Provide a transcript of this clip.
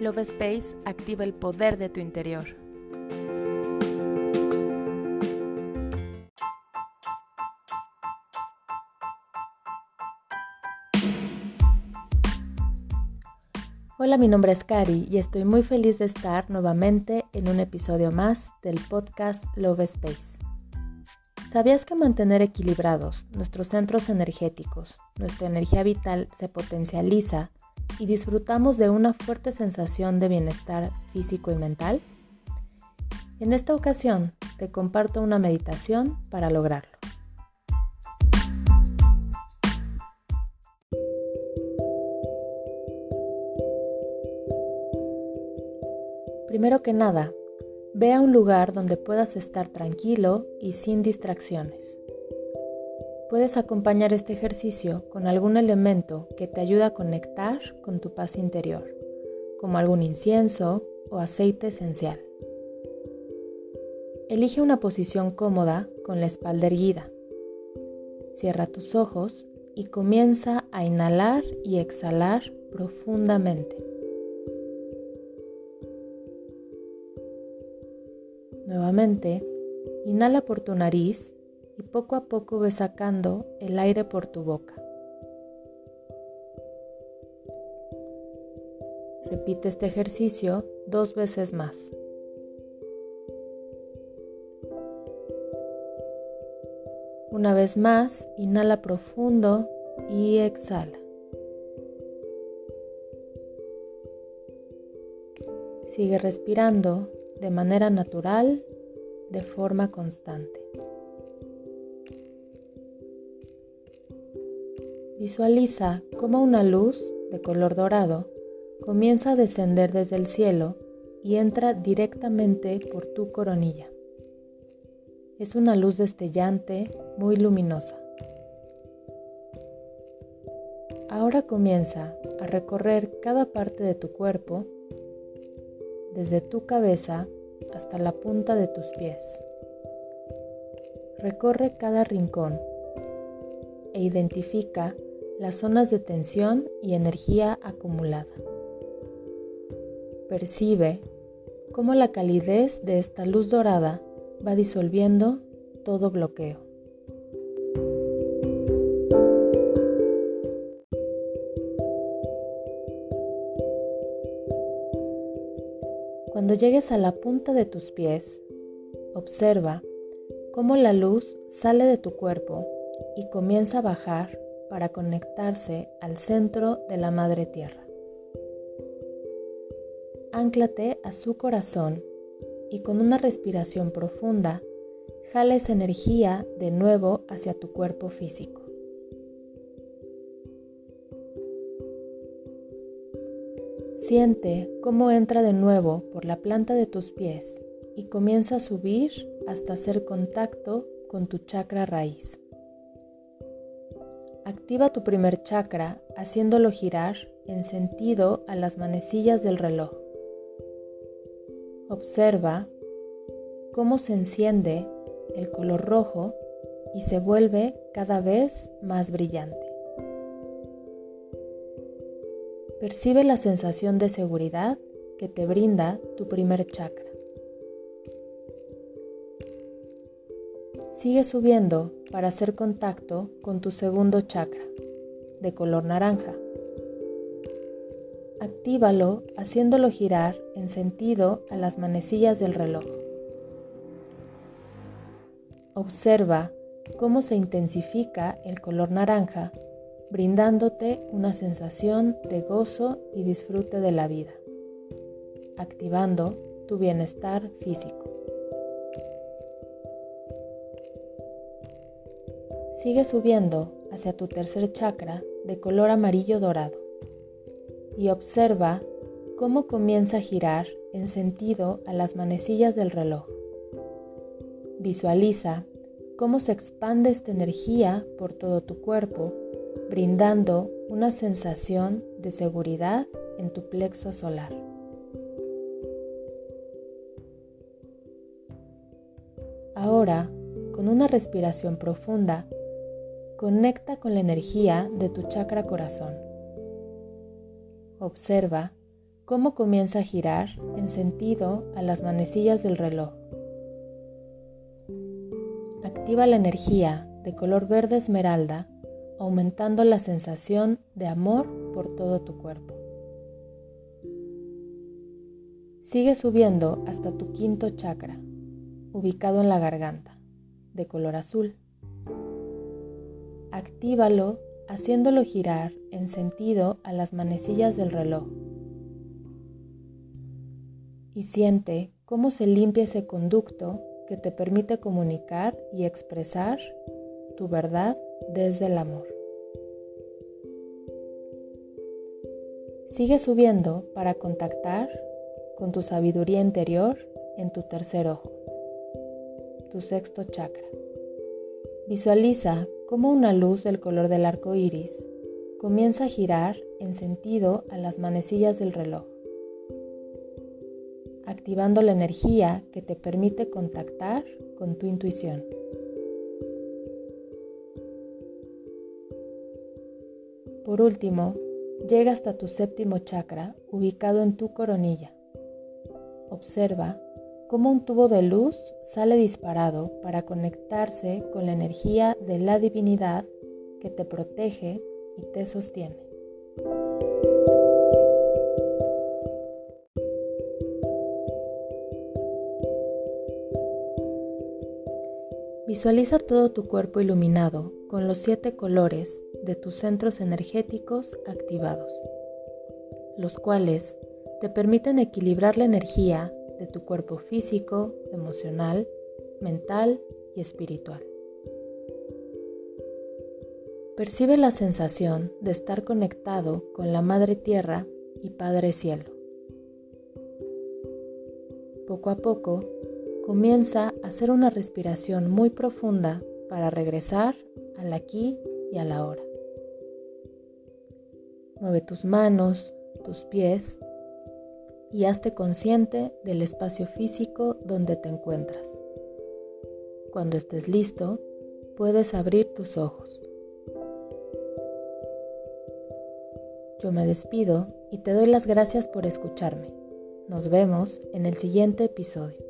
Love Space activa el poder de tu interior. Hola, mi nombre es Cari y estoy muy feliz de estar nuevamente en un episodio más del podcast Love Space. ¿Sabías que mantener equilibrados nuestros centros energéticos, nuestra energía vital se potencializa y disfrutamos de una fuerte sensación de bienestar físico y mental? En esta ocasión te comparto una meditación para lograrlo. Primero que nada, ve a un lugar donde puedas estar tranquilo y sin distracciones. Puedes acompañar este ejercicio con algún elemento que te ayude a conectar con tu paz interior, como algún incienso o aceite esencial. Elige una posición cómoda con la espalda erguida. Cierra tus ojos y comienza a inhalar y exhalar profundamente. Inhala por tu nariz y poco a poco ve sacando el aire por tu boca. Repite este ejercicio dos veces más. Una vez más, inhala profundo y exhala. Sigue respirando de manera natural, de forma constante. Visualiza cómo una luz de color dorado comienza a descender desde el cielo y entra directamente por tu coronilla. Es una luz destellante muy luminosa. Ahora comienza a recorrer cada parte de tu cuerpo, desde tu cabeza hasta la punta de tus pies. Recorre cada rincón e identifica las zonas de tensión y energía acumulada. Percibe cómo la calidez de esta luz dorada va disolviendo todo bloqueo. Cuando llegues a la punta de tus pies, observa cómo la luz sale de tu cuerpo y comienza a bajar para conectarse al centro de la Madre Tierra. Ánclate a su corazón y con una respiración profunda, jala esa energía de nuevo hacia tu cuerpo físico. Siente cómo entra de nuevo por la planta de tus pies y comienza a subir hasta hacer contacto con tu chakra raíz. Activa tu primer chakra haciéndolo girar en sentido a las manecillas del reloj. Observa cómo se enciende el color rojo y se vuelve cada vez más brillante. Percibe la sensación de seguridad que te brinda tu primer chakra. Sigue subiendo para hacer contacto con tu segundo chakra, de color naranja. Actívalo haciéndolo girar en sentido a las manecillas del reloj. Observa cómo se intensifica el color naranja, brindándote una sensación de gozo y disfrute de la vida, activando tu bienestar físico. Sigue subiendo hacia tu tercer chakra de color amarillo dorado y observa cómo comienza a girar en sentido a las manecillas del reloj. Visualiza cómo se expande esta energía por todo tu cuerpo, brindando una sensación de seguridad en tu plexo solar. Ahora, con una respiración profunda, Conecta con la energía de tu chakra corazón. Observa cómo comienza a girar en sentido a las manecillas del reloj. Activa la energía de color verde esmeralda, aumentando la sensación de amor por todo tu cuerpo. Sigue subiendo hasta tu quinto chakra, ubicado en la garganta, de color azul. Actívalo haciéndolo girar en sentido a las manecillas del reloj y siente cómo se limpia ese conducto que te permite comunicar y expresar tu verdad desde el amor. Sigue subiendo para contactar con tu sabiduría interior en tu tercer ojo, tu sexto chakra. Visualiza cómo una luz del color del arco iris comienza a girar en sentido a las manecillas del reloj activando la energía que te permite contactar con tu intuición. Por último, llega hasta tu séptimo chakra ubicado en tu coronilla. Observa cómo un tubo de luz sale disparado para conectarse con la energía de la divinidad que te protege y te sostiene. Visualiza todo tu cuerpo iluminado con los siete colores de tus centros energéticos activados, los cuales te permiten equilibrar la energía de tu cuerpo físico, emocional, mental y espiritual. Percibe la sensación de estar conectado con la Madre Tierra y Padre Cielo. Poco a poco, Comienza a hacer una respiración muy profunda para regresar al aquí y a la hora. Mueve tus manos, tus pies y hazte consciente del espacio físico donde te encuentras. Cuando estés listo, puedes abrir tus ojos. Yo me despido y te doy las gracias por escucharme. Nos vemos en el siguiente episodio.